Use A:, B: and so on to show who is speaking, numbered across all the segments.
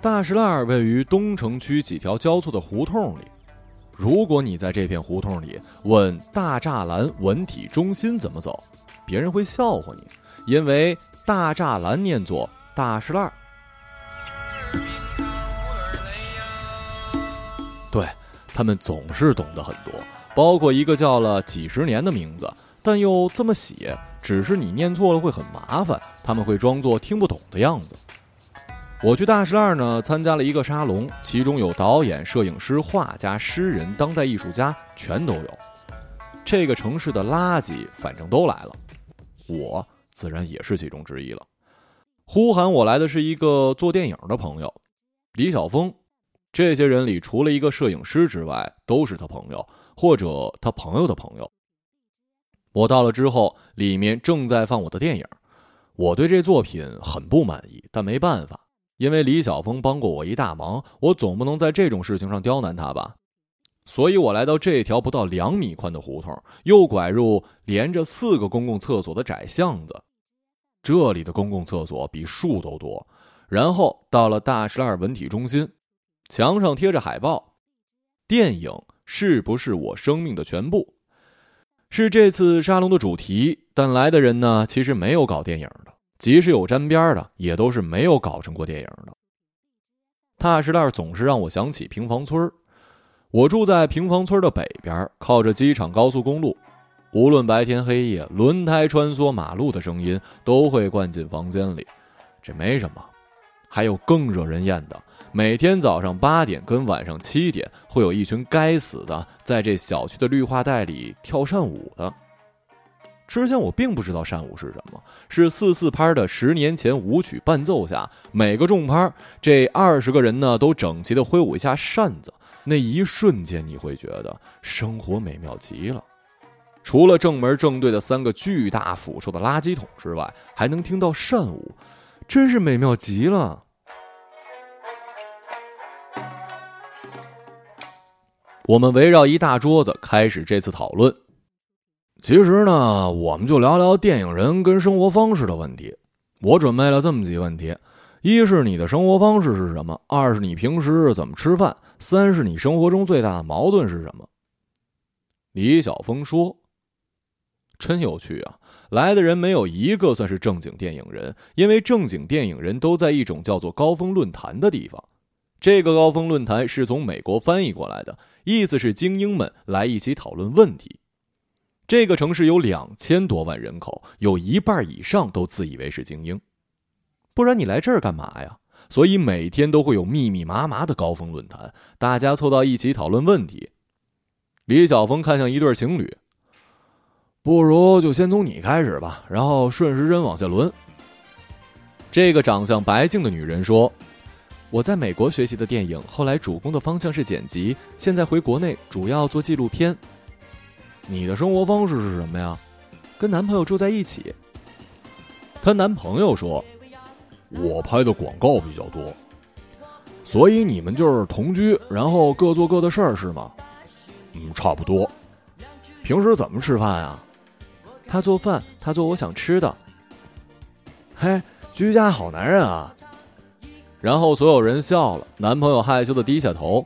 A: 大石烂位于东城区几条交错的胡同里。如果你在这片胡同里问大栅栏文体中心怎么走，别人会笑话你，因为大栅栏念作大石烂。对他们总是懂得很多，包括一个叫了几十年的名字，但又这么写，只是你念错了会很麻烦，他们会装作听不懂的样子。我去大石二呢，参加了一个沙龙，其中有导演、摄影师、画家、诗人、当代艺术家，全都有。这个城市的垃圾反正都来了，我自然也是其中之一了。呼喊我来的是一个做电影的朋友，李晓峰。这些人里，除了一个摄影师之外，都是他朋友或者他朋友的朋友。我到了之后，里面正在放我的电影，我对这作品很不满意，但没办法。因为李晓峰帮过我一大忙，我总不能在这种事情上刁难他吧，所以我来到这条不到两米宽的胡同，又拐入连着四个公共厕所的窄巷子，这里的公共厕所比树都多。然后到了大石烂文体中心，墙上贴着海报，电影是不是我生命的全部？是这次沙龙的主题，但来的人呢，其实没有搞电影的。即使有沾边的，也都是没有搞成过电影的。大石烂总是让我想起平房村我住在平房村的北边，靠着机场高速公路。无论白天黑夜，轮胎穿梭马路的声音都会灌进房间里。这没什么，还有更惹人厌的：每天早上八点跟晚上七点，会有一群该死的在这小区的绿化带里跳扇舞的。之前我并不知道扇舞是什么，是四四拍的十年前舞曲伴奏下，每个重拍这二十个人呢都整齐的挥舞一下扇子，那一瞬间你会觉得生活美妙极了。除了正门正对的三个巨大腐臭的垃圾桶之外，还能听到扇舞，真是美妙极了。我们围绕一大桌子开始这次讨论。其实呢，我们就聊聊电影人跟生活方式的问题。我准备了这么几个问题：一是你的生活方式是什么？二是你平时怎么吃饭？三是你生活中最大的矛盾是什么？李晓峰说：“真有趣啊！来的人没有一个算是正经电影人，因为正经电影人都在一种叫做高峰论坛的地方。这个高峰论坛是从美国翻译过来的，意思是精英们来一起讨论问题。”这个城市有两千多万人口，有一半以上都自以为是精英，不然你来这儿干嘛呀？所以每天都会有密密麻麻的高峰论坛，大家凑到一起讨论问题。李晓峰看向一对情侣，不如就先从你开始吧，然后顺时针往下轮。这个长相白净的女人说：“我在美国学习的电影，后来主攻的方向是剪辑，现在回国内主要做纪录片。”你的生活方式是什么呀？跟男朋友住在一起。她男朋友说：“我拍的广告比较多，所以你们就是同居，然后各做各的事儿是吗？”“嗯，差不多。”“平时怎么吃饭呀？”“他做饭，他做我想吃的。”“嘿，居家好男人啊！”然后所有人笑了，男朋友害羞的低下头。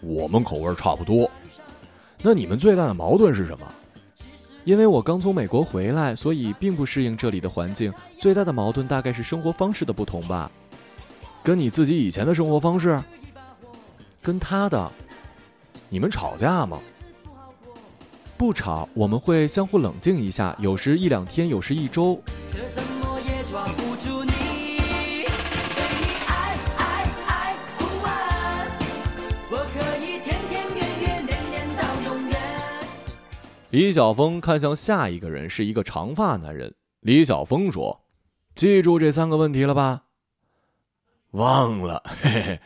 A: 我们口味差不多。那你们最大的矛盾是什么？因为我刚从美国回来，所以并不适应这里的环境。最大的矛盾大概是生活方式的不同吧。跟你自己以前的生活方式，跟他的，你们吵架吗？不吵，我们会相互冷静一下，有时一两天，有时一周。李晓峰看向下一个人，是一个长发男人。李晓峰说：“记住这三个问题了吧？”忘了。嘿嘿。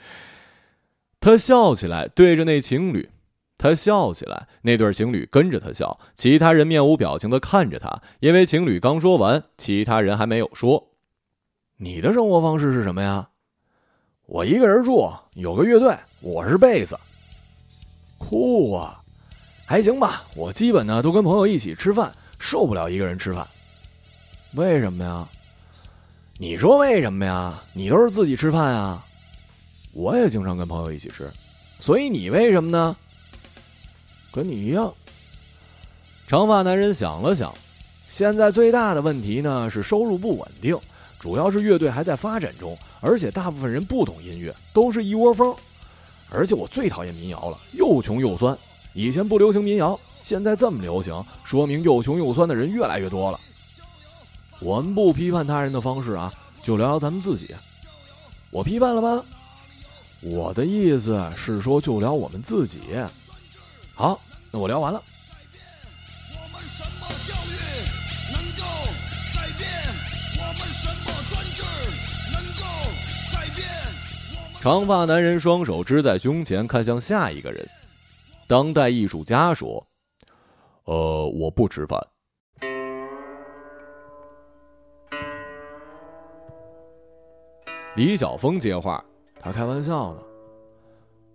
A: 他笑起来，对着那情侣。他笑起来，那对情侣跟着他笑。其他人面无表情的看着他，因为情侣刚说完，其他人还没有说。你的生活方式是什么呀？我一个人住，有个乐队，我是贝斯。酷啊！还行吧，我基本呢都跟朋友一起吃饭，受不了一个人吃饭。为什么呀？你说为什么呀？你都是自己吃饭啊？我也经常跟朋友一起吃，所以你为什么呢？跟你一样。长发男人想了想，现在最大的问题呢是收入不稳定，主要是乐队还在发展中，而且大部分人不懂音乐，都是一窝蜂。而且我最讨厌民谣了，又穷又酸。以前不流行民谣，现在这么流行，说明又穷又酸的人越来越多了。我们不批判他人的方式啊，就聊聊咱们自己。我批判了吗？我的意思是说，就聊我们自己。好，那我聊完了。长发男人双手支在胸前，看向下一个人。当代艺术家说：“呃，我不吃饭。”李晓峰接话：“他开玩笑呢，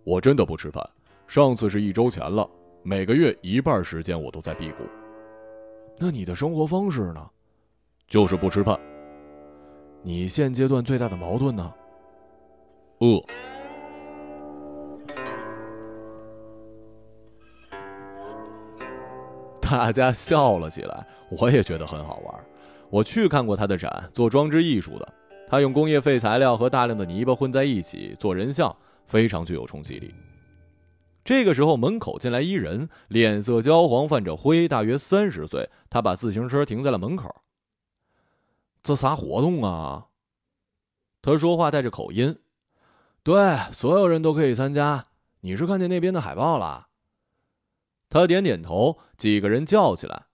A: 我真的不吃饭。上次是一周前了。每个月一半时间我都在辟谷。那你的生活方式呢？就是不吃饭。你现阶段最大的矛盾呢？饿。”大家笑了起来，我也觉得很好玩。我去看过他的展，做装置艺术的。他用工业废材料和大量的泥巴混在一起做人像，非常具有冲击力。这个时候，门口进来一人，脸色焦黄，泛着灰，大约三十岁。他把自行车停在了门口。这啥活动啊？他说话带着口音。对，所有人都可以参加。你是看见那边的海报了？他点点头，几个人叫起来：“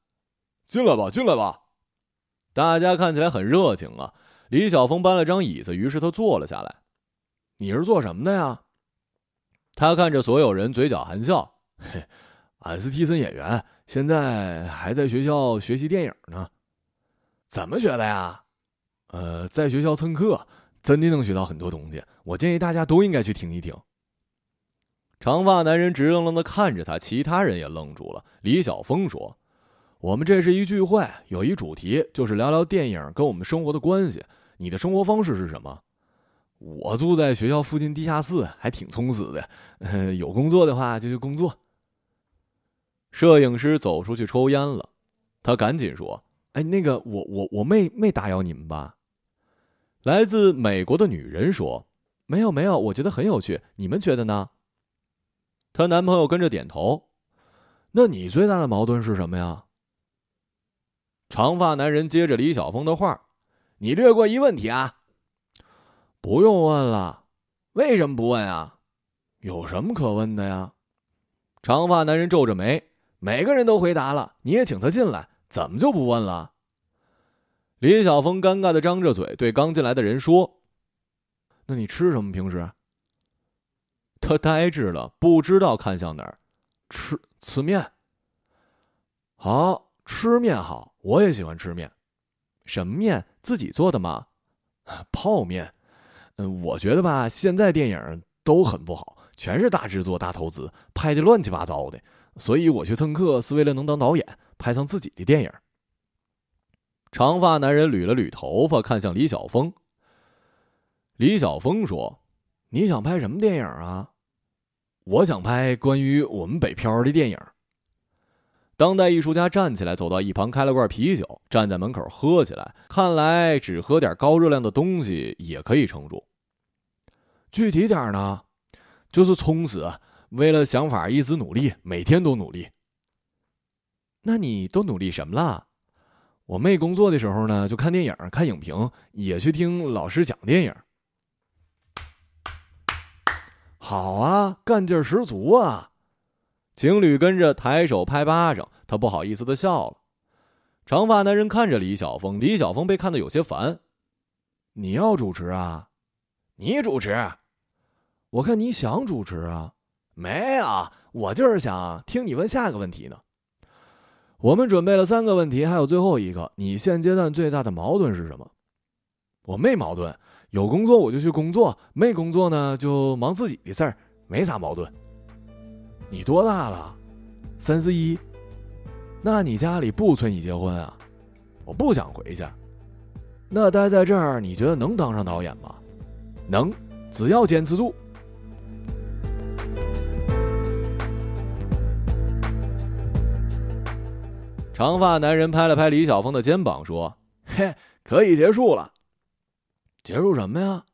A: 进来吧，进来吧！”大家看起来很热情啊。李晓峰搬了张椅子，于是他坐了下来。“你是做什么的呀？”他看着所有人，嘴角含笑：“嘿，俺是替身演员，现在还在学校学习电影呢。怎么学的呀？呃，在学校蹭课，真的能学到很多东西。我建议大家都应该去听一听。”长发男人直愣愣的看着他，其他人也愣住了。李晓峰说：“我们这是一聚会，有一主题，就是聊聊电影跟我们生活的关系。你的生活方式是什么？”我住在学校附近地下室，还挺充实的。有工作的话就去工作。摄影师走出去抽烟了，他赶紧说：“哎，那个，我我我没没打扰你们吧？”来自美国的女人说：“没有没有，我觉得很有趣。你们觉得呢？”她男朋友跟着点头。那你最大的矛盾是什么呀？长发男人接着李晓峰的话：“你略过一问题啊。”不用问了。为什么不问啊？有什么可问的呀？长发男人皱着眉。每个人都回答了，你也请他进来，怎么就不问了？李晓峰尴尬的张着嘴，对刚进来的人说：“那你吃什么？平时？”他呆滞了，不知道看向哪儿。吃吃面。好吃面好，我也喜欢吃面。什么面？自己做的吗？泡面。嗯，我觉得吧，现在电影都很不好，全是大制作、大投资，拍的乱七八糟的。所以我去蹭课是为了能当导演，拍上自己的电影。长发男人捋了捋头发，看向李晓峰。李晓峰说：“你想拍什么电影啊？”我想拍关于我们北漂的电影。当代艺术家站起来，走到一旁，开了罐啤酒，站在门口喝起来。看来只喝点高热量的东西也可以撑住。具体点呢，就是充实，为了想法一直努力，每天都努力。那你都努力什么了？我没工作的时候呢，就看电影、看影评，也去听老师讲电影。好啊，干劲十足啊！情侣跟着抬手拍巴掌，他不好意思的笑了。长发男人看着李晓峰，李晓峰被看得有些烦。你要主持啊？你主持？我看你想主持啊？没有，我就是想听你问下个问题呢。我们准备了三个问题，还有最后一个。你现阶段最大的矛盾是什么？我没矛盾。有工作我就去工作，没工作呢就忙自己的事儿，没啥矛盾。你多大了？三十一。那你家里不催你结婚啊？我不想回去。那待在这儿，你觉得能当上导演吗？能，只要坚持住。长发男人拍了拍李小峰的肩膀，说：“嘿，可以结束了。结束什么呀？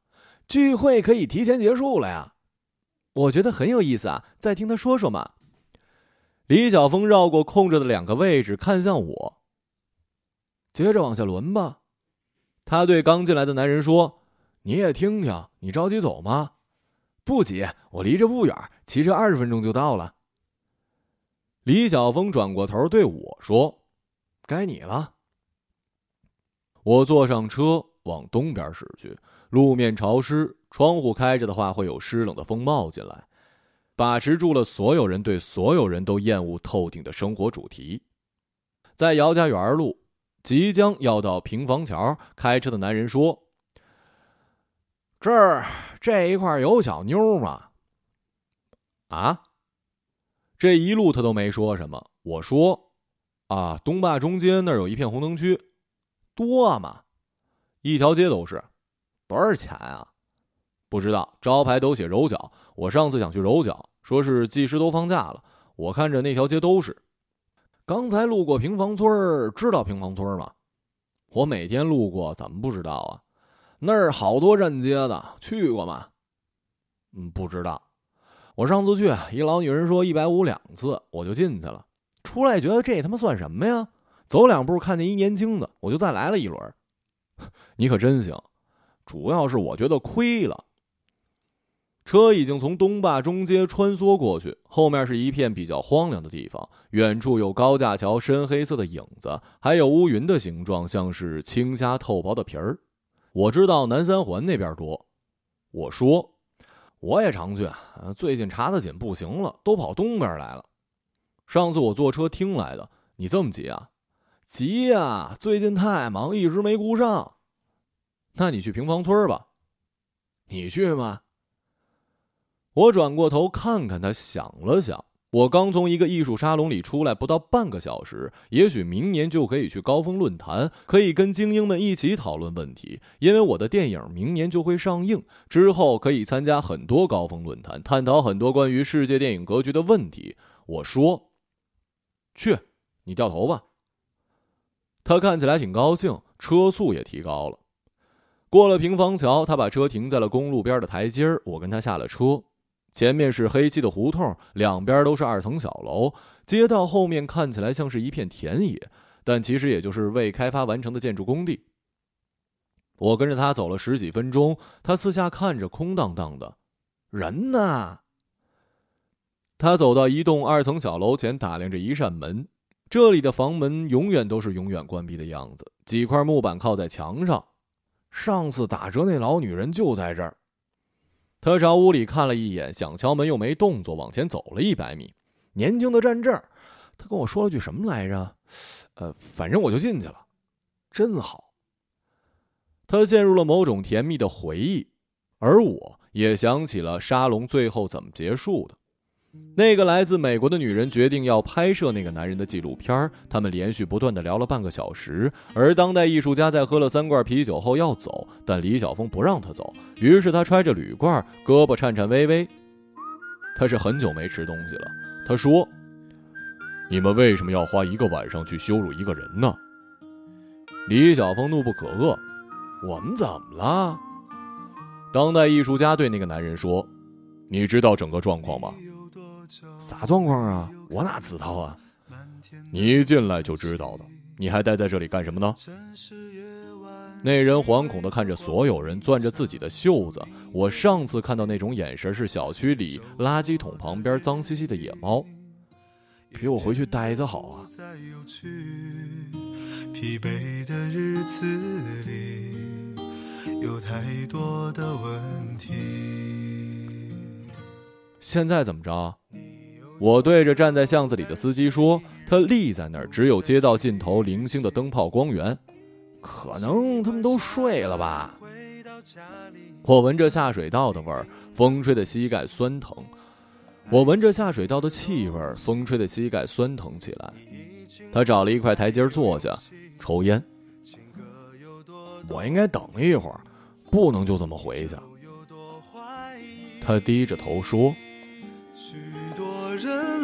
A: 聚会可以提前结束了呀？我觉得很有意思啊，再听他说说嘛。”李小峰绕过空着的两个位置，看向我。接着往下轮吧。他对刚进来的男人说：“你也听听，你着急走吗？不急，我离这不远，骑车二十分钟就到了。”李小峰转过头对我说：“该你了。”我坐上车往东边驶去，路面潮湿，窗户开着的话会有湿冷的风冒进来。把持住了所有人对所有人都厌恶透顶的生活主题。在姚家园路，即将要到平房桥，开车的男人说：“这儿这一块有小妞吗？”啊？这一路他都没说什么。我说：“啊，东坝中间那儿有一片红灯区，多吗？一条街都是，多少钱啊？不知道，招牌都写揉脚。我上次想去揉脚，说是技师都放假了。我看着那条街都是。刚才路过平房村，知道平房村吗？我每天路过，怎么不知道啊？那儿好多站街的，去过吗？嗯，不知道。我上次去，一老女人说一百五两次，我就进去了。出来觉得这他妈算什么呀？走两步看见一年轻的，我就再来了一轮。你可真行，主要是我觉得亏了。车已经从东坝中街穿梭过去，后面是一片比较荒凉的地方。远处有高架桥深黑色的影子，还有乌云的形状，像是青虾透薄的皮儿。我知道南三环那边多。我说。我也常去，最近查的紧，不行了，都跑东边来了。上次我坐车听来的，你这么急啊？急呀！最近太忙，一直没顾上。那你去平房村吧。你去吗？我转过头看看他，想了想。我刚从一个艺术沙龙里出来，不到半个小时。也许明年就可以去高峰论坛，可以跟精英们一起讨论问题。因为我的电影明年就会上映，之后可以参加很多高峰论坛，探讨很多关于世界电影格局的问题。我说：“去，你掉头吧。”他看起来挺高兴，车速也提高了。过了平房桥，他把车停在了公路边的台阶儿。我跟他下了车。前面是黑漆的胡同，两边都是二层小楼。街道后面看起来像是一片田野，但其实也就是未开发完成的建筑工地。我跟着他走了十几分钟，他四下看着，空荡荡的，人呢？他走到一栋二层小楼前，打量着一扇门。这里的房门永远都是永远关闭的样子，几块木板靠在墙上。上次打折那老女人就在这儿。他朝屋里看了一眼，想敲门又没动作，往前走了一百米。年轻的站这儿，他跟我说了句什么来着？呃，反正我就进去了，真好。他陷入了某种甜蜜的回忆，而我也想起了沙龙最后怎么结束的。那个来自美国的女人决定要拍摄那个男人的纪录片他们连续不断的聊了半个小时。而当代艺术家在喝了三罐啤酒后要走，但李晓峰不让他走，于是他揣着铝罐，胳膊颤颤巍巍。他是很久没吃东西了。他说：“你们为什么要花一个晚上去羞辱一个人呢？”李晓峰怒不可遏：“我们怎么了？”当代艺术家对那个男人说：“你知道整个状况吗？”啥状况啊？我哪知道啊！你一进来就知道的。你还待在这里干什么呢？那人惶恐的看着所有人，攥着自己的袖子。我上次看到那种眼神是小区里垃圾桶旁边脏兮兮的野猫。比我回去待着好啊！疲惫的日子里有太多的问题。现在怎么着？我对着站在巷子里的司机说：“他立在那儿，只有街道尽头零星的灯泡光源，可能他们都睡了吧。”我闻着下水道的味儿，风吹的膝盖酸疼。我闻着下水道的气味儿，风吹的膝盖酸疼起来。他找了一块台阶坐下，抽烟。我应该等一会儿，不能就这么回去。他低着头说：“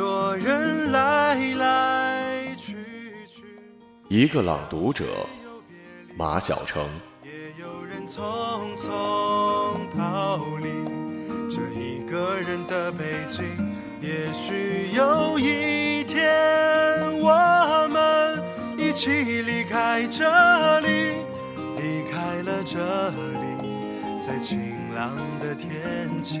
B: 多人来来去去，
C: 一个朗读者，马晓成。
B: 也有人匆匆逃离这一个人的北京。也许有一天，我们一起离开这里，离开了这里，在晴朗的天气。